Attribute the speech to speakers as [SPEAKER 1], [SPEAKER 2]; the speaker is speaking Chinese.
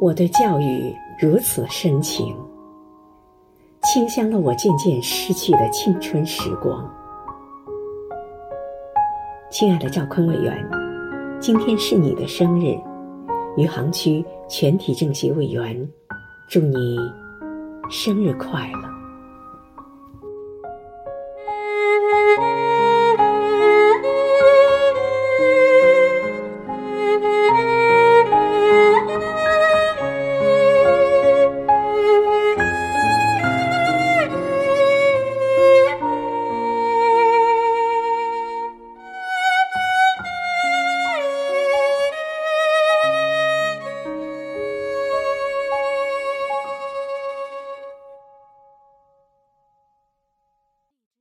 [SPEAKER 1] 我对教育如此深情清香了我渐渐失去的青春时光。亲爱的赵坤委员今天是你的生日余杭区全体政协委员祝你生日快乐。